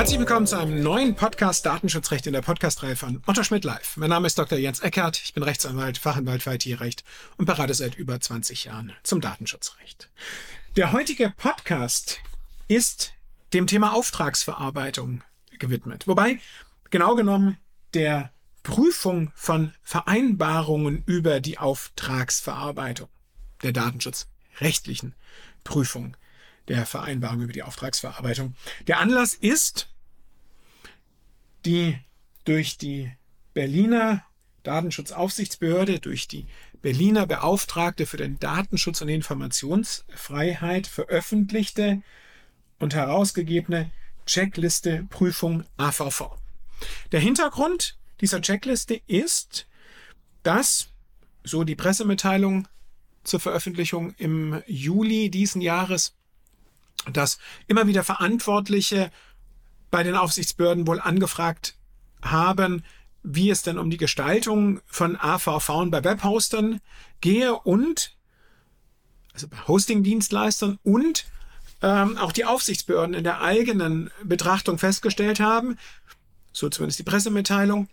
Herzlich willkommen zu einem neuen Podcast Datenschutzrecht in der Podcastreihe von Otto Schmidt Live. Mein Name ist Dr. Jens Eckert, ich bin Rechtsanwalt, Fachanwalt für IT-Recht und berate seit über 20 Jahren zum Datenschutzrecht. Der heutige Podcast ist dem Thema Auftragsverarbeitung gewidmet. Wobei genau genommen der Prüfung von Vereinbarungen über die Auftragsverarbeitung, der datenschutzrechtlichen Prüfung der Vereinbarung über die Auftragsverarbeitung. Der Anlass ist die durch die Berliner Datenschutzaufsichtsbehörde, durch die Berliner Beauftragte für den Datenschutz und Informationsfreiheit veröffentlichte und herausgegebene Checkliste Prüfung AVV. Der Hintergrund dieser Checkliste ist, dass, so die Pressemitteilung zur Veröffentlichung im Juli diesen Jahres, dass immer wieder Verantwortliche bei den Aufsichtsbehörden wohl angefragt haben, wie es denn um die Gestaltung von AVV bei Webhostern gehe und also bei Hostingdienstleistern und ähm, auch die Aufsichtsbehörden in der eigenen Betrachtung festgestellt haben, so zumindest die Pressemitteilung,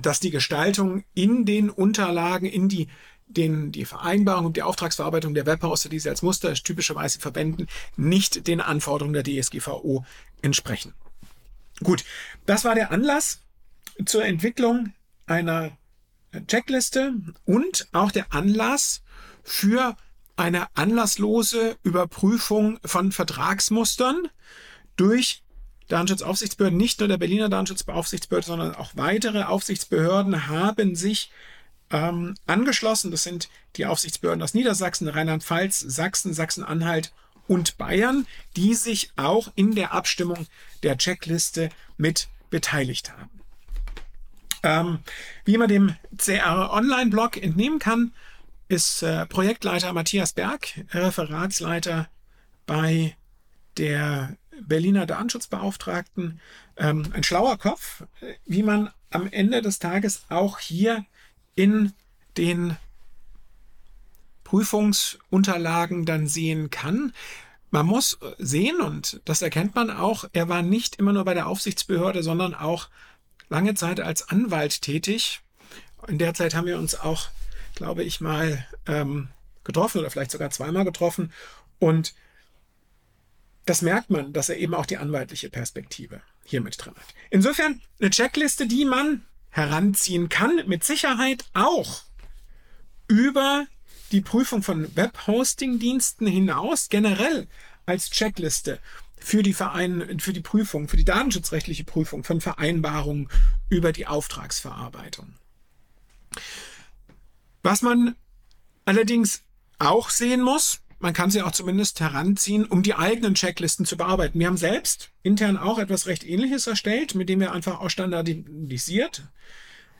dass die Gestaltung in den Unterlagen, in die den, die Vereinbarung und die Auftragsverarbeitung der Webhoster, die sie als Muster typischerweise verwenden, nicht den Anforderungen der DSGVO entsprechen. Gut, das war der Anlass zur Entwicklung einer Checkliste und auch der Anlass für eine anlasslose Überprüfung von Vertragsmustern durch Datenschutzaufsichtsbehörden, nicht nur der Berliner Datenschutzbeaufsichtsbehörde, sondern auch weitere Aufsichtsbehörden haben sich ähm, angeschlossen. Das sind die Aufsichtsbehörden aus Niedersachsen, Rheinland-Pfalz, Sachsen, Sachsen-Anhalt und Bayern, die sich auch in der Abstimmung der Checkliste mit beteiligt haben. Ähm, wie man dem CR Online-Blog entnehmen kann, ist äh, Projektleiter Matthias Berg, Referatsleiter bei der Berliner Datenschutzbeauftragten, ähm, ein schlauer Kopf, wie man am Ende des Tages auch hier in den Prüfungsunterlagen dann sehen kann. Man muss sehen, und das erkennt man auch, er war nicht immer nur bei der Aufsichtsbehörde, sondern auch lange Zeit als Anwalt tätig. In der Zeit haben wir uns auch, glaube ich, mal ähm, getroffen oder vielleicht sogar zweimal getroffen. Und das merkt man, dass er eben auch die anwaltliche Perspektive hier mit drin hat. Insofern eine Checkliste, die man heranziehen kann, mit Sicherheit auch über die Prüfung von Webhosting-Diensten hinaus generell als Checkliste für die Verein, für die Prüfung, für die datenschutzrechtliche Prüfung von Vereinbarungen über die Auftragsverarbeitung. Was man allerdings auch sehen muss, man kann sie auch zumindest heranziehen, um die eigenen Checklisten zu bearbeiten. Wir haben selbst intern auch etwas recht ähnliches erstellt, mit dem wir einfach auch standardisiert,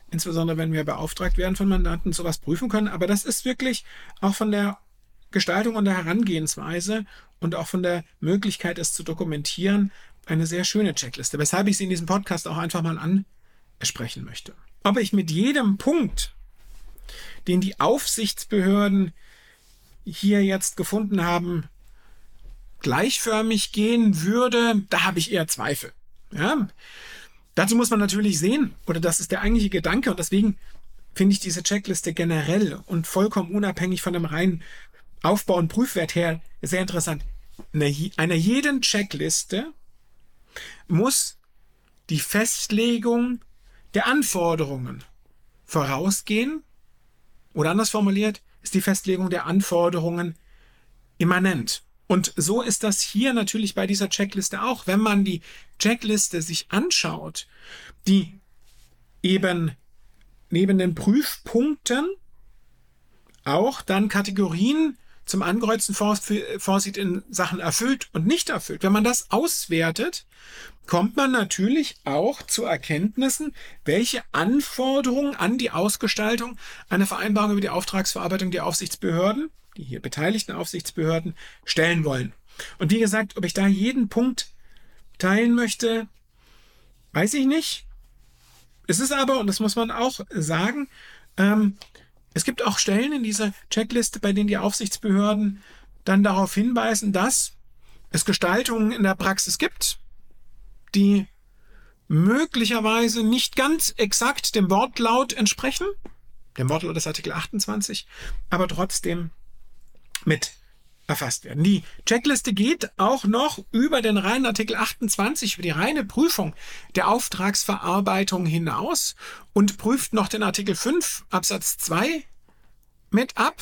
insbesondere wenn wir beauftragt werden von Mandanten, sowas prüfen können. Aber das ist wirklich auch von der Gestaltung und der Herangehensweise und auch von der Möglichkeit, es zu dokumentieren, eine sehr schöne Checkliste, weshalb ich sie in diesem Podcast auch einfach mal ansprechen möchte. Ob ich mit jedem Punkt, den die Aufsichtsbehörden hier jetzt gefunden haben, gleichförmig gehen würde, da habe ich eher Zweifel. Ja? Dazu muss man natürlich sehen, oder das ist der eigentliche Gedanke, und deswegen finde ich diese Checkliste generell und vollkommen unabhängig von dem reinen Aufbau- und Prüfwert her sehr interessant. Einer jeden Checkliste muss die Festlegung der Anforderungen vorausgehen, oder anders formuliert, ist die Festlegung der Anforderungen immanent. Und so ist das hier natürlich bei dieser Checkliste auch. Wenn man die Checkliste sich anschaut, die eben neben den Prüfpunkten auch dann Kategorien zum Ankreuzen vorsieht in Sachen erfüllt und nicht erfüllt, wenn man das auswertet, kommt man natürlich auch zu Erkenntnissen, welche Anforderungen an die Ausgestaltung einer Vereinbarung über die Auftragsverarbeitung die Aufsichtsbehörden, die hier beteiligten Aufsichtsbehörden, stellen wollen. Und wie gesagt, ob ich da jeden Punkt teilen möchte, weiß ich nicht. Es ist aber, und das muss man auch sagen, ähm, es gibt auch Stellen in dieser Checkliste, bei denen die Aufsichtsbehörden dann darauf hinweisen, dass es Gestaltungen in der Praxis gibt, die möglicherweise nicht ganz exakt dem Wortlaut entsprechen, dem Wortlaut des Artikel 28, aber trotzdem mit erfasst werden. Die Checkliste geht auch noch über den reinen Artikel 28, über die reine Prüfung der Auftragsverarbeitung hinaus und prüft noch den Artikel 5 Absatz 2 mit ab.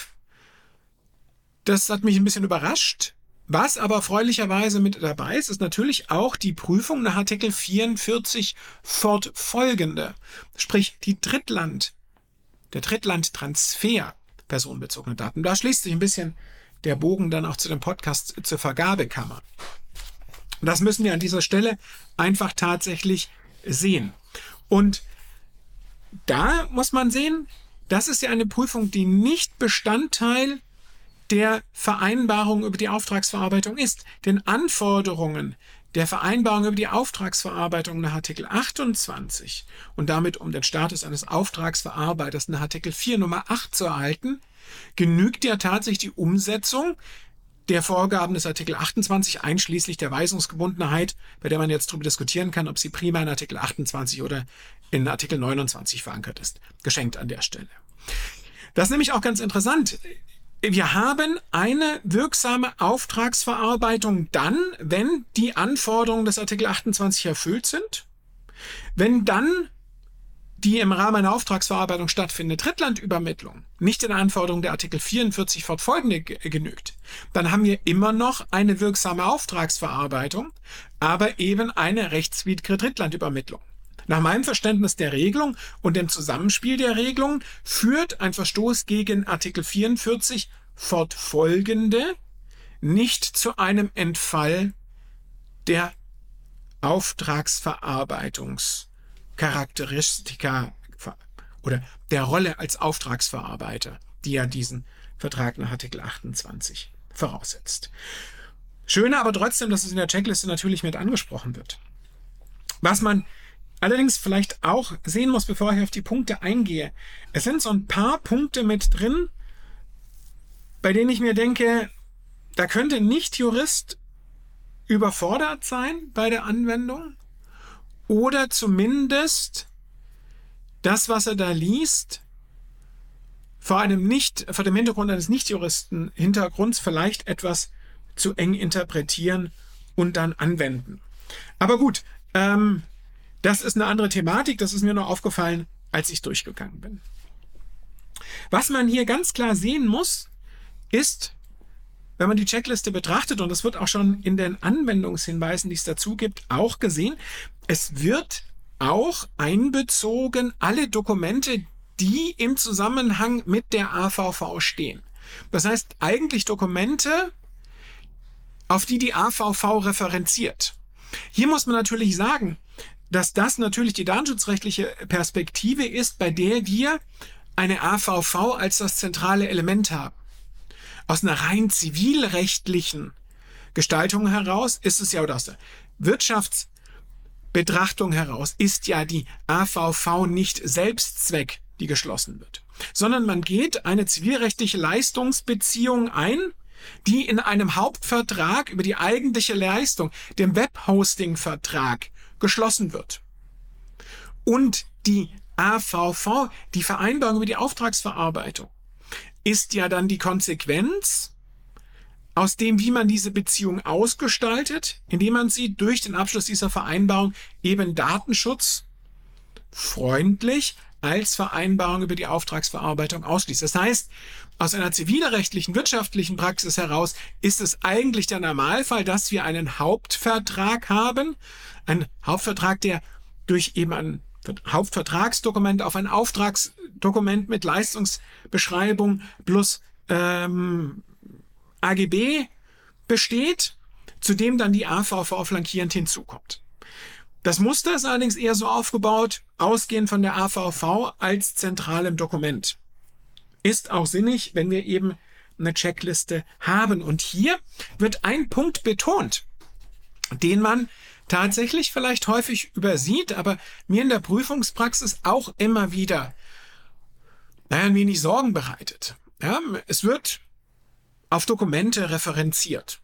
Das hat mich ein bisschen überrascht. Was aber erfreulicherweise mit dabei ist, ist natürlich auch die Prüfung nach Artikel 44 fortfolgende. Sprich, die Drittland, der Drittlandtransfer personenbezogene Daten. Da schließt sich ein bisschen der Bogen dann auch zu dem Podcast zur Vergabekammer. Das müssen wir an dieser Stelle einfach tatsächlich sehen. Und da muss man sehen, das ist ja eine Prüfung, die nicht Bestandteil der Vereinbarung über die Auftragsverarbeitung ist. Denn Anforderungen der Vereinbarung über die Auftragsverarbeitung nach Artikel 28 und damit um den Status eines Auftragsverarbeiters nach Artikel 4 Nummer 8 zu erhalten, genügt ja tatsächlich die Umsetzung der Vorgaben des Artikel 28 einschließlich der Weisungsgebundenheit, bei der man jetzt darüber diskutieren kann, ob sie prima in Artikel 28 oder in Artikel 29 verankert ist. Geschenkt an der Stelle. Das ist nämlich auch ganz interessant. Wir haben eine wirksame Auftragsverarbeitung dann, wenn die Anforderungen des Artikel 28 erfüllt sind, wenn dann die im Rahmen einer Auftragsverarbeitung stattfindende Drittlandübermittlung nicht den Anforderungen der Artikel 44 fortfolgende genügt, dann haben wir immer noch eine wirksame Auftragsverarbeitung, aber eben eine rechtswidrige Drittlandübermittlung. Nach meinem Verständnis der Regelung und dem Zusammenspiel der Regelungen führt ein Verstoß gegen Artikel 44 fortfolgende nicht zu einem Entfall der Auftragsverarbeitungs Charakteristika oder der Rolle als Auftragsverarbeiter, die ja diesen Vertrag nach Artikel 28 voraussetzt. Schöner aber trotzdem, dass es in der Checkliste natürlich mit angesprochen wird. Was man allerdings vielleicht auch sehen muss, bevor ich auf die Punkte eingehe, es sind so ein paar Punkte mit drin, bei denen ich mir denke, da könnte nicht Jurist überfordert sein bei der Anwendung oder zumindest das, was er da liest, vor einem nicht, vor dem Hintergrund eines Nichtjuristen Hintergrunds vielleicht etwas zu eng interpretieren und dann anwenden. Aber gut, ähm, das ist eine andere Thematik, das ist mir nur aufgefallen, als ich durchgegangen bin. Was man hier ganz klar sehen muss, ist, wenn man die Checkliste betrachtet, und das wird auch schon in den Anwendungshinweisen, die es dazu gibt, auch gesehen, es wird auch einbezogen alle Dokumente, die im Zusammenhang mit der AVV stehen. Das heißt eigentlich Dokumente, auf die die AVV referenziert. Hier muss man natürlich sagen, dass das natürlich die datenschutzrechtliche Perspektive ist, bei der wir eine AVV als das zentrale Element haben. Aus einer rein zivilrechtlichen Gestaltung heraus ist es ja, oder aus der Wirtschafts- Betrachtung heraus ist ja die AVV nicht Selbstzweck, die geschlossen wird, sondern man geht eine zivilrechtliche Leistungsbeziehung ein, die in einem Hauptvertrag über die eigentliche Leistung, dem Webhosting-Vertrag, geschlossen wird. Und die AVV, die Vereinbarung über die Auftragsverarbeitung, ist ja dann die Konsequenz aus dem, wie man diese Beziehung ausgestaltet, indem man sie durch den Abschluss dieser Vereinbarung eben Datenschutz freundlich als Vereinbarung über die Auftragsverarbeitung ausschließt. Das heißt, aus einer zivilrechtlichen, wirtschaftlichen Praxis heraus ist es eigentlich der Normalfall, dass wir einen Hauptvertrag haben, ein Hauptvertrag, der durch eben ein Hauptvertragsdokument auf ein Auftragsdokument mit Leistungsbeschreibung plus ähm, AGB besteht, zu dem dann die AVV flankierend hinzukommt. Das Muster ist allerdings eher so aufgebaut, ausgehend von der AVV als zentralem Dokument. Ist auch sinnig, wenn wir eben eine Checkliste haben. Und hier wird ein Punkt betont, den man tatsächlich vielleicht häufig übersieht, aber mir in der Prüfungspraxis auch immer wieder ein wenig Sorgen bereitet. Ja, es wird auf Dokumente referenziert.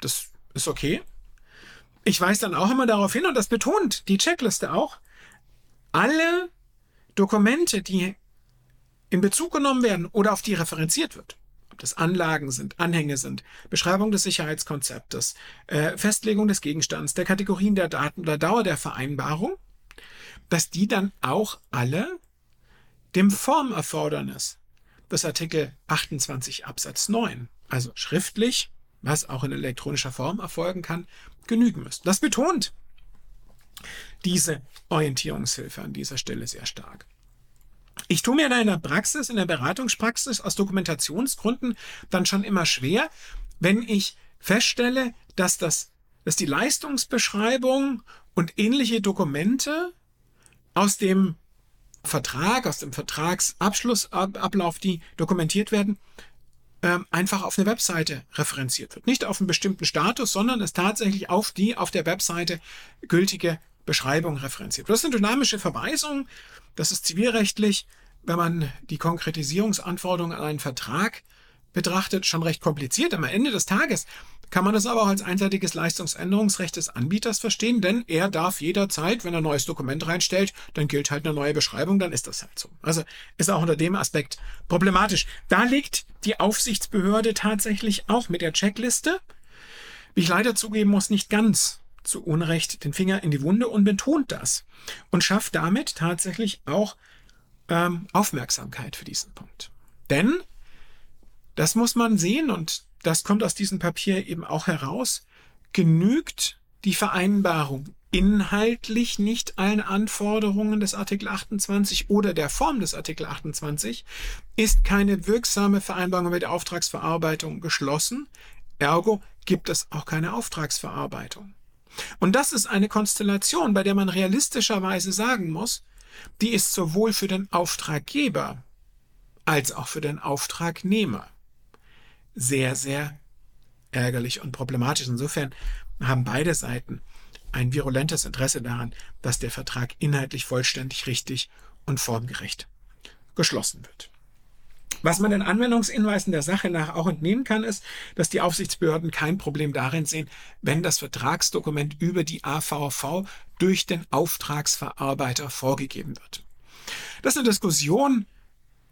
Das ist okay. Ich weise dann auch immer darauf hin, und das betont die Checkliste auch, alle Dokumente, die in Bezug genommen werden oder auf die referenziert wird, ob das Anlagen sind, Anhänge sind, Beschreibung des Sicherheitskonzeptes, äh, Festlegung des Gegenstands, der Kategorien der Daten oder Dauer der Vereinbarung, dass die dann auch alle dem Formerfordernis des Artikel 28 Absatz 9, also schriftlich, was auch in elektronischer Form erfolgen kann, genügen müssen. Das betont diese Orientierungshilfe an dieser Stelle sehr stark. Ich tue mir da in der Praxis, in der Beratungspraxis aus Dokumentationsgründen dann schon immer schwer, wenn ich feststelle, dass das, dass die Leistungsbeschreibung und ähnliche Dokumente aus dem Vertrag, aus dem Vertragsabschlussablauf, die dokumentiert werden, ähm, einfach auf eine Webseite referenziert wird. Nicht auf einen bestimmten Status, sondern es tatsächlich auf die auf der Webseite gültige Beschreibung referenziert. Das ist eine dynamische Verweisung. Das ist zivilrechtlich, wenn man die Konkretisierungsanforderungen an einen Vertrag betrachtet, schon recht kompliziert. Am Ende des Tages kann man das aber auch als einseitiges Leistungsänderungsrecht des Anbieters verstehen, denn er darf jederzeit, wenn er ein neues Dokument reinstellt, dann gilt halt eine neue Beschreibung, dann ist das halt so. Also ist auch unter dem Aspekt problematisch. Da liegt die Aufsichtsbehörde tatsächlich auch mit der Checkliste, wie ich leider zugeben muss, nicht ganz zu Unrecht den Finger in die Wunde und betont das und schafft damit tatsächlich auch ähm, Aufmerksamkeit für diesen Punkt. Denn das muss man sehen und das kommt aus diesem Papier eben auch heraus, genügt die Vereinbarung inhaltlich nicht allen Anforderungen des Artikel 28 oder der Form des Artikel 28, ist keine wirksame Vereinbarung mit der Auftragsverarbeitung geschlossen, ergo gibt es auch keine Auftragsverarbeitung. Und das ist eine Konstellation, bei der man realistischerweise sagen muss, die ist sowohl für den Auftraggeber als auch für den Auftragnehmer sehr, sehr ärgerlich und problematisch. Insofern haben beide Seiten ein virulentes Interesse daran, dass der Vertrag inhaltlich vollständig richtig und formgerecht geschlossen wird. Was man den Anwendungshinweisen der Sache nach auch entnehmen kann, ist, dass die Aufsichtsbehörden kein Problem darin sehen, wenn das Vertragsdokument über die AVV durch den Auftragsverarbeiter vorgegeben wird. Das ist eine Diskussion,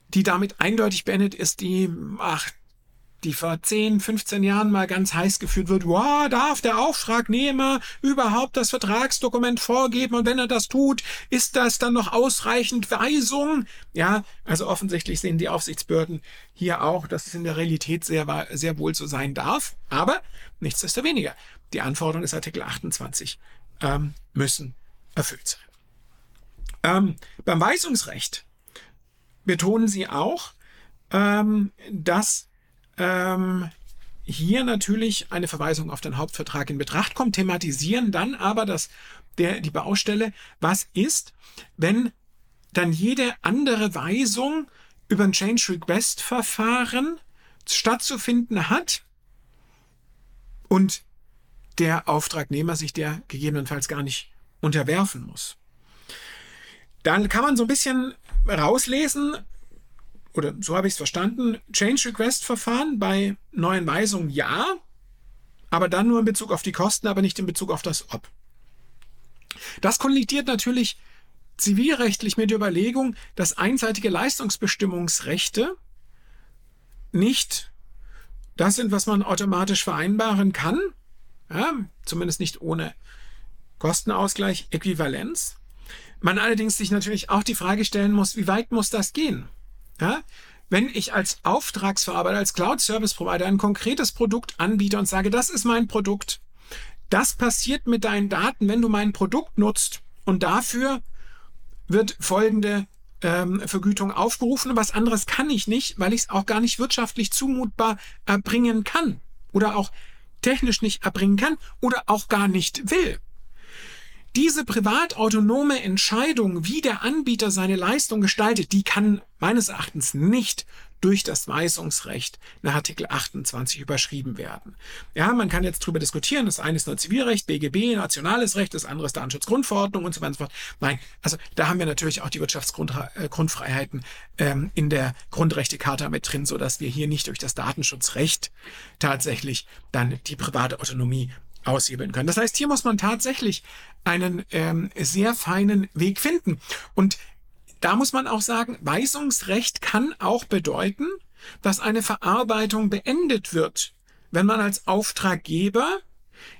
die damit eindeutig beendet ist, die, ach, die vor 10, 15 Jahren mal ganz heiß geführt wird, wow, darf der Auftragnehmer überhaupt das Vertragsdokument vorgeben und wenn er das tut, ist das dann noch ausreichend Weisung? Ja, also offensichtlich sehen die Aufsichtsbehörden hier auch, dass es in der Realität sehr, sehr wohl so sein darf, aber nichtsdestoweniger, die Anforderungen des Artikel 28 ähm, müssen erfüllt sein. Ähm, beim Weisungsrecht betonen sie auch, ähm, dass ähm, hier natürlich eine Verweisung auf den Hauptvertrag in Betracht kommt, thematisieren dann aber das, der, die Baustelle, was ist, wenn dann jede andere Weisung über ein Change Request Verfahren stattzufinden hat und der Auftragnehmer sich der gegebenenfalls gar nicht unterwerfen muss. Dann kann man so ein bisschen rauslesen, oder so habe ich es verstanden, Change Request Verfahren bei neuen Weisungen ja, aber dann nur in Bezug auf die Kosten, aber nicht in Bezug auf das Ob. Das kollidiert natürlich zivilrechtlich mit der Überlegung, dass einseitige Leistungsbestimmungsrechte nicht das sind, was man automatisch vereinbaren kann, ja, zumindest nicht ohne Kostenausgleich, Äquivalenz. Man allerdings sich natürlich auch die Frage stellen muss, wie weit muss das gehen? Ja? Wenn ich als Auftragsverarbeiter, als Cloud Service Provider ein konkretes Produkt anbiete und sage, das ist mein Produkt, das passiert mit deinen Daten, wenn du mein Produkt nutzt und dafür wird folgende ähm, Vergütung aufgerufen und was anderes kann ich nicht, weil ich es auch gar nicht wirtschaftlich zumutbar erbringen kann oder auch technisch nicht erbringen kann oder auch gar nicht will. Diese privatautonome Entscheidung, wie der Anbieter seine Leistung gestaltet, die kann meines Erachtens nicht durch das Weisungsrecht nach Artikel 28 überschrieben werden. Ja, man kann jetzt darüber diskutieren, das eine ist nur Zivilrecht, BGB, nationales Recht, das andere ist Datenschutzgrundverordnung und so weiter und so fort. Nein, also da haben wir natürlich auch die Wirtschaftsgrundfreiheiten ähm, in der Grundrechtecharta mit drin, so dass wir hier nicht durch das Datenschutzrecht tatsächlich dann die private Autonomie aushebeln können. Das heißt, hier muss man tatsächlich einen ähm, sehr feinen Weg finden. Und da muss man auch sagen, Weisungsrecht kann auch bedeuten, dass eine Verarbeitung beendet wird, wenn man als Auftraggeber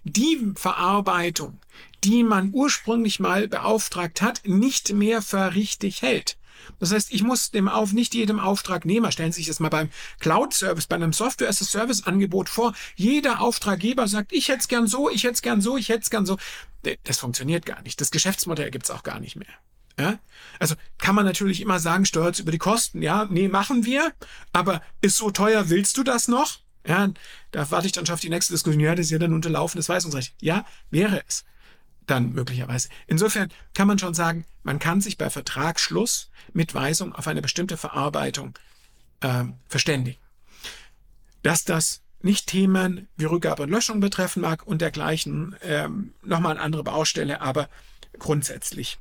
die Verarbeitung, die man ursprünglich mal beauftragt hat, nicht mehr für richtig hält. Das heißt, ich muss dem auf nicht jedem Auftragnehmer, stellen Sie sich das mal beim Cloud-Service, bei einem Software-as-a-Service-Angebot vor, jeder Auftraggeber sagt, ich hätte es gern so, ich hätte es gern so, ich hätte es gern so. Das funktioniert gar nicht. Das Geschäftsmodell gibt es auch gar nicht mehr. Ja? Also kann man natürlich immer sagen, steuert über die Kosten. Ja, nee, machen wir, aber ist so teuer, willst du das noch? Ja, da warte ich dann schon auf die nächste Diskussion. Ja, das ist ja dann unterlaufendes Weisungsrecht. Ja, wäre es dann möglicherweise. Insofern kann man schon sagen, man kann sich bei Vertragsschluss mit Weisung auf eine bestimmte Verarbeitung äh, verständigen. Dass das nicht Themen wie Rückgabe und Löschung betreffen mag und dergleichen, ähm, nochmal eine andere Baustelle, aber grundsätzlich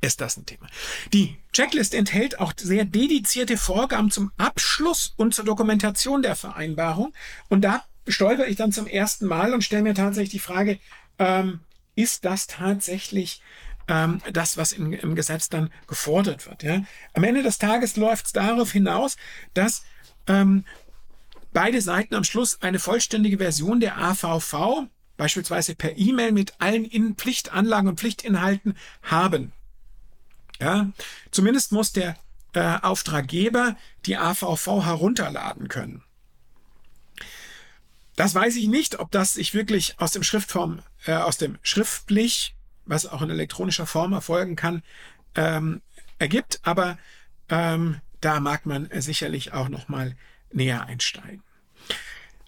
ist das ein Thema. Die Checklist enthält auch sehr dedizierte Vorgaben zum Abschluss und zur Dokumentation der Vereinbarung. Und da stolper ich dann zum ersten Mal und stelle mir tatsächlich die Frage, ähm, ist das tatsächlich ähm, das, was im, im, Gesetz dann gefordert wird. Ja? Am Ende des Tages läuft es darauf hinaus, dass ähm, beide Seiten am Schluss eine vollständige Version der AVV, beispielsweise per E-Mail mit allen In Pflichtanlagen und Pflichtinhalten haben. Ja? Zumindest muss der äh, Auftraggeber die AVV herunterladen können. Das weiß ich nicht, ob das sich wirklich aus dem Schriftform, äh, aus dem schriftlich, was auch in elektronischer Form erfolgen kann, ähm, ergibt. Aber ähm, da mag man sicherlich auch noch mal näher einsteigen.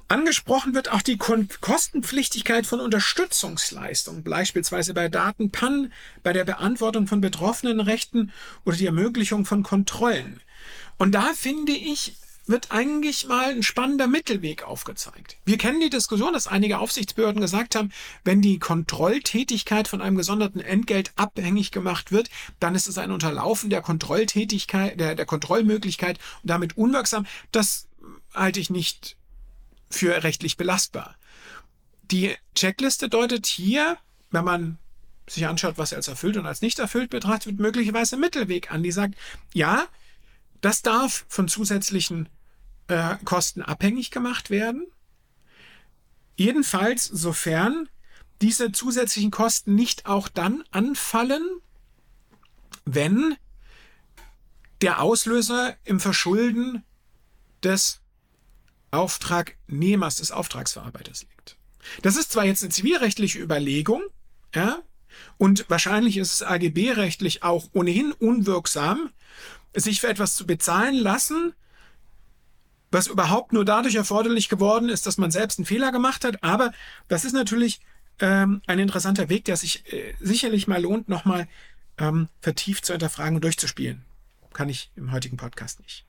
Angesprochen wird auch die Kostenpflichtigkeit von Unterstützungsleistungen, beispielsweise bei Datenpannen, bei der Beantwortung von betroffenen Rechten oder die Ermöglichung von Kontrollen. Und da finde ich, wird eigentlich mal ein spannender Mittelweg aufgezeigt. Wir kennen die Diskussion, dass einige Aufsichtsbehörden gesagt haben, wenn die Kontrolltätigkeit von einem gesonderten Entgelt abhängig gemacht wird, dann ist es ein Unterlaufen der Kontrolltätigkeit, der, der Kontrollmöglichkeit und damit unwirksam. Das halte ich nicht für rechtlich belastbar. Die Checkliste deutet hier, wenn man sich anschaut, was er als erfüllt und als nicht erfüllt betrachtet, möglicherweise Mittelweg an, die sagt, ja, das darf von zusätzlichen äh, Kosten abhängig gemacht werden. Jedenfalls, sofern diese zusätzlichen Kosten nicht auch dann anfallen, wenn der Auslöser im Verschulden des Auftragnehmers, des Auftragsverarbeiters liegt. Das ist zwar jetzt eine zivilrechtliche Überlegung, ja, und wahrscheinlich ist es AGB-rechtlich auch ohnehin unwirksam, sich für etwas zu bezahlen lassen, was überhaupt nur dadurch erforderlich geworden ist, dass man selbst einen Fehler gemacht hat. Aber das ist natürlich ähm, ein interessanter Weg, der sich äh, sicherlich mal lohnt, nochmal ähm, vertieft zu hinterfragen und durchzuspielen. Kann ich im heutigen Podcast nicht.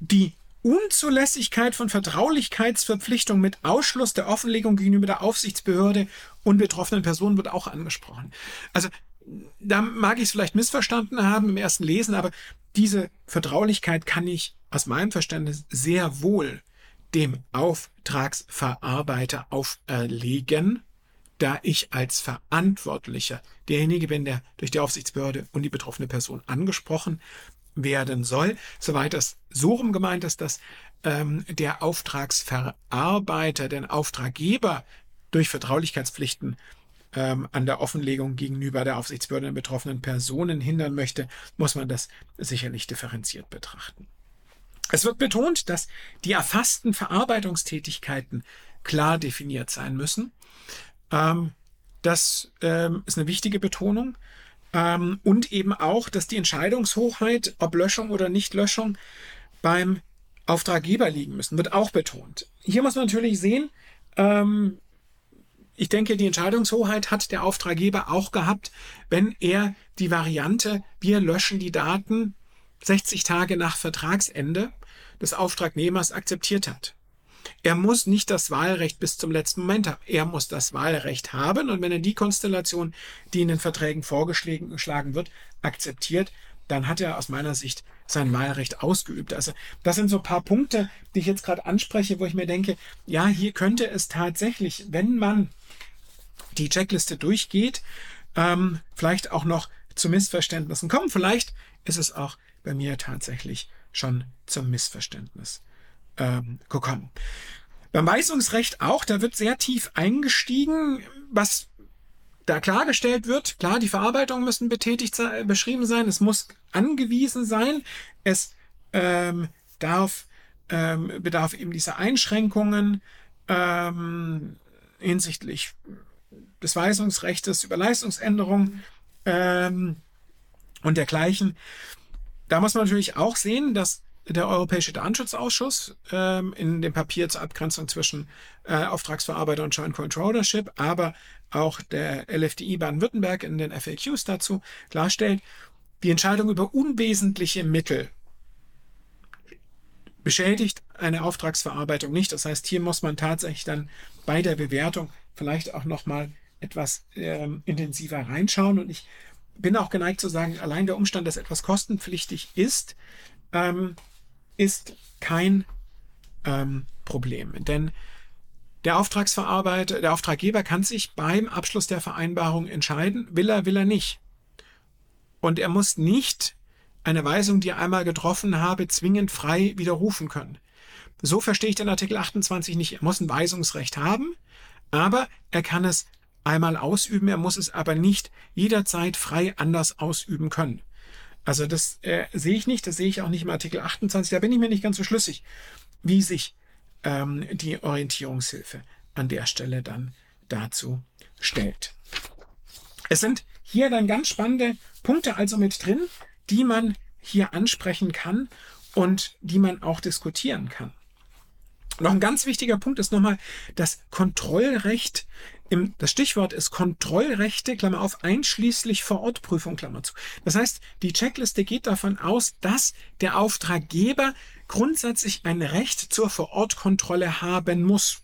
Die Unzulässigkeit von Vertraulichkeitsverpflichtungen mit Ausschluss der Offenlegung gegenüber der Aufsichtsbehörde und betroffenen Personen wird auch angesprochen. Also da mag ich es vielleicht missverstanden haben im ersten Lesen, aber diese Vertraulichkeit kann ich aus meinem Verständnis sehr wohl dem Auftragsverarbeiter auferlegen, da ich als Verantwortlicher derjenige bin, der durch die Aufsichtsbehörde und die betroffene Person angesprochen werden soll, soweit das so rum gemeint ist, dass ähm, der Auftragsverarbeiter den Auftraggeber durch Vertraulichkeitspflichten ähm, an der Offenlegung gegenüber der Aufsichtsbehörde den betroffenen Personen hindern möchte, muss man das sicherlich differenziert betrachten. Es wird betont, dass die erfassten Verarbeitungstätigkeiten klar definiert sein müssen. Ähm, das ähm, ist eine wichtige Betonung. Ähm, und eben auch, dass die Entscheidungshoheit, ob Löschung oder Nichtlöschung, beim Auftraggeber liegen müssen, wird auch betont. Hier muss man natürlich sehen, ähm, ich denke, die Entscheidungshoheit hat der Auftraggeber auch gehabt, wenn er die Variante, wir löschen die Daten 60 Tage nach Vertragsende des Auftragnehmers akzeptiert hat. Er muss nicht das Wahlrecht bis zum letzten Moment haben. Er muss das Wahlrecht haben und wenn er die Konstellation, die in den Verträgen vorgeschlagen wird, akzeptiert, dann hat er aus meiner Sicht sein Wahlrecht ausgeübt. Also das sind so ein paar Punkte, die ich jetzt gerade anspreche, wo ich mir denke, ja, hier könnte es tatsächlich, wenn man die Checkliste durchgeht, ähm, vielleicht auch noch zu Missverständnissen kommen. Vielleicht ist es auch bei mir tatsächlich schon zum Missverständnis ähm, gekommen. Beim Weisungsrecht auch, da wird sehr tief eingestiegen, was da klargestellt wird. Klar, die Verarbeitungen müssen betätigt beschrieben sein, es muss angewiesen sein, es ähm, darf, ähm, bedarf eben dieser Einschränkungen ähm, hinsichtlich des Weisungsrechts über Leistungsänderungen ähm, und dergleichen. Da muss man natürlich auch sehen, dass der Europäische Datenschutzausschuss ähm, in dem Papier zur Abgrenzung zwischen äh, Auftragsverarbeiter und Joint Controllership, aber auch der LFDI Baden-Württemberg in den FAQs dazu klarstellt, die Entscheidung über unwesentliche Mittel beschädigt eine Auftragsverarbeitung nicht. Das heißt, hier muss man tatsächlich dann bei der Bewertung vielleicht auch nochmal etwas ähm, intensiver reinschauen. Und ich bin auch geneigt zu sagen, allein der Umstand, dass etwas kostenpflichtig ist, ähm, ist kein ähm, Problem. Denn der Auftragsverarbeiter, der Auftraggeber kann sich beim Abschluss der Vereinbarung entscheiden, will er, will er nicht. Und er muss nicht eine Weisung, die er einmal getroffen habe, zwingend frei widerrufen können. So verstehe ich den Artikel 28 nicht. Er muss ein Weisungsrecht haben, aber er kann es einmal ausüben, er muss es aber nicht jederzeit frei anders ausüben können. Also das äh, sehe ich nicht, das sehe ich auch nicht im Artikel 28, da bin ich mir nicht ganz so schlüssig, wie sich ähm, die Orientierungshilfe an der Stelle dann dazu stellt. Es sind hier dann ganz spannende Punkte also mit drin, die man hier ansprechen kann und die man auch diskutieren kann. Noch ein ganz wichtiger Punkt ist nochmal das Kontrollrecht im, das Stichwort ist Kontrollrechte, Klammer auf, einschließlich Vorortprüfung, Klammer zu. Das heißt, die Checkliste geht davon aus, dass der Auftraggeber grundsätzlich ein Recht zur Vorortkontrolle haben muss,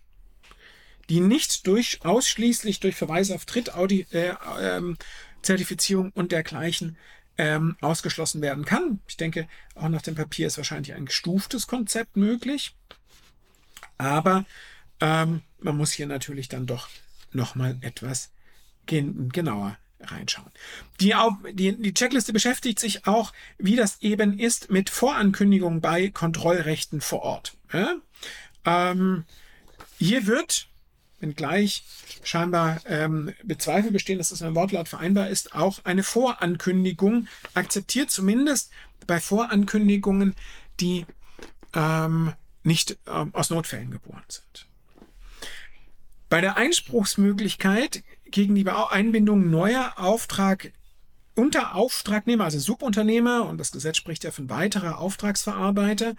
die nicht durch, ausschließlich durch Verweis auf Trittaudi, äh, ähm, Zertifizierung und dergleichen ähm, ausgeschlossen werden kann. Ich denke, auch nach dem Papier ist wahrscheinlich ein gestuftes Konzept möglich. Aber ähm, man muss hier natürlich dann doch nochmal etwas gen genauer reinschauen. Die, die, die Checkliste beschäftigt sich auch, wie das eben ist mit Vorankündigungen bei Kontrollrechten vor Ort. Ja? Ähm, hier wird, wenngleich scheinbar ähm, Bezweifel bestehen, dass das im Wortlaut vereinbar ist, auch eine Vorankündigung akzeptiert, zumindest bei Vorankündigungen, die ähm, nicht ähm, aus Notfällen geboren sind. Bei der Einspruchsmöglichkeit gegen die Einbindung neuer Auftrag unter Auftragnehmer, also Subunternehmer, und das Gesetz spricht ja von weiterer Auftragsverarbeiter,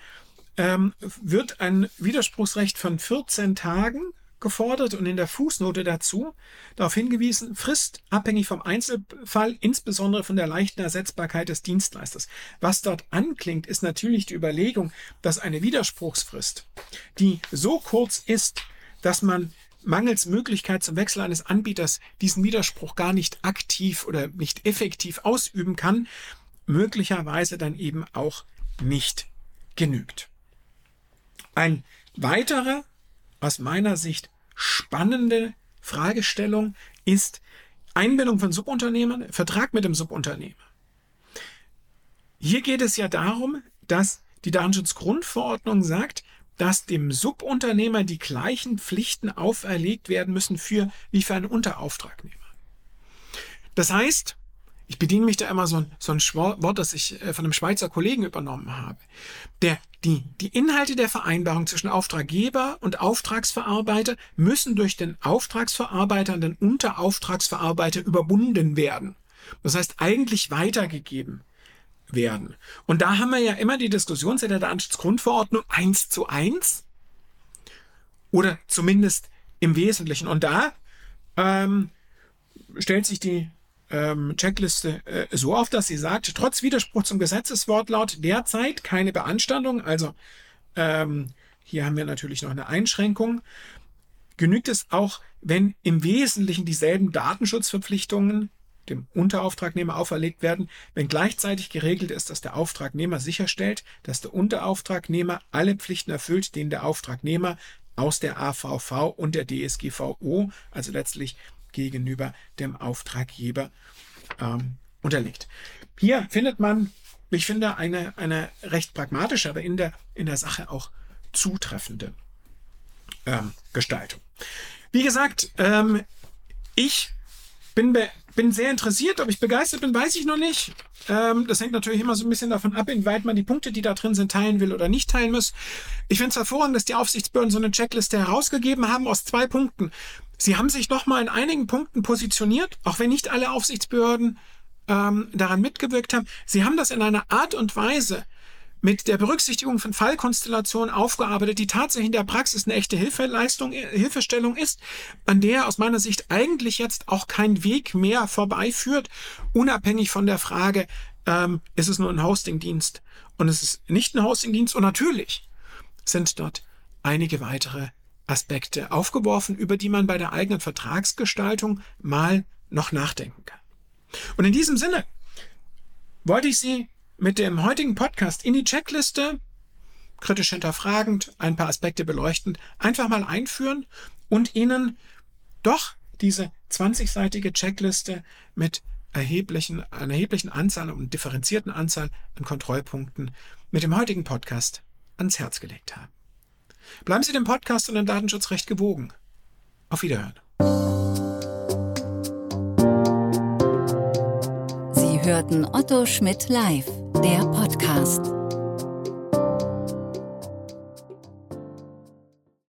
ähm, wird ein Widerspruchsrecht von 14 Tagen gefordert und in der Fußnote dazu darauf hingewiesen, Frist abhängig vom Einzelfall, insbesondere von der leichten Ersetzbarkeit des Dienstleisters. Was dort anklingt, ist natürlich die Überlegung, dass eine Widerspruchsfrist, die so kurz ist, dass man mangels Möglichkeit zum Wechsel eines Anbieters diesen Widerspruch gar nicht aktiv oder nicht effektiv ausüben kann, möglicherweise dann eben auch nicht genügt. Ein weiterer, aus meiner Sicht spannende Fragestellung ist Einbindung von Subunternehmern, Vertrag mit dem Subunternehmer. Hier geht es ja darum, dass die Datenschutzgrundverordnung sagt, dass dem Subunternehmer die gleichen Pflichten auferlegt werden müssen für wie für einen Unterauftragnehmer. Das heißt, ich bediene mich da immer so ein, so ein Wort, das ich äh, von einem Schweizer Kollegen übernommen habe. Der, die, die Inhalte der Vereinbarung zwischen Auftraggeber und Auftragsverarbeiter müssen durch den Auftragsverarbeiter und den Unterauftragsverarbeiter überbunden werden. Das heißt, eigentlich weitergegeben werden. Und da haben wir ja immer die Diskussion seit der Datenschutzgrundverordnung eins zu eins oder zumindest im Wesentlichen. Und da ähm, stellt sich die ähm, Checkliste äh, so auf, dass sie sagt, trotz Widerspruch zum Gesetzeswortlaut derzeit keine Beanstandung, also ähm, hier haben wir natürlich noch eine Einschränkung, genügt es auch, wenn im Wesentlichen dieselben Datenschutzverpflichtungen dem Unterauftragnehmer auferlegt werden, wenn gleichzeitig geregelt ist, dass der Auftragnehmer sicherstellt, dass der Unterauftragnehmer alle Pflichten erfüllt, denen der Auftragnehmer aus der AVV und der DSGVO, also letztlich gegenüber dem Auftraggeber, ähm, unterliegt. Hier findet man, ich finde, eine, eine recht pragmatische, aber in der, in der Sache auch zutreffende ähm, Gestaltung. Wie gesagt, ähm, ich bin, bin sehr interessiert, ob ich begeistert bin, weiß ich noch nicht. Ähm, das hängt natürlich immer so ein bisschen davon ab, inwieweit man die Punkte, die da drin sind, teilen will oder nicht teilen muss. Ich finde es hervorragend, dass die Aufsichtsbehörden so eine Checkliste herausgegeben haben aus zwei Punkten. Sie haben sich nochmal in einigen Punkten positioniert, auch wenn nicht alle Aufsichtsbehörden ähm, daran mitgewirkt haben. Sie haben das in einer Art und Weise mit der Berücksichtigung von Fallkonstellationen aufgearbeitet, die tatsächlich in der Praxis eine echte Hilfeleistung, Hilfestellung ist, an der aus meiner Sicht eigentlich jetzt auch kein Weg mehr vorbeiführt, unabhängig von der Frage, ähm, ist es nur ein Hostingdienst und es ist nicht ein Hostingdienst und natürlich sind dort einige weitere Aspekte aufgeworfen, über die man bei der eigenen Vertragsgestaltung mal noch nachdenken kann. Und in diesem Sinne wollte ich Sie mit dem heutigen Podcast in die Checkliste, kritisch hinterfragend, ein paar Aspekte beleuchtend, einfach mal einführen und Ihnen doch diese 20-seitige Checkliste mit erheblichen, einer erheblichen Anzahl und differenzierten Anzahl an Kontrollpunkten mit dem heutigen Podcast ans Herz gelegt haben. Bleiben Sie dem Podcast und dem Datenschutzrecht gewogen. Auf Wiederhören. Sie hörten Otto Schmidt live der Podcast.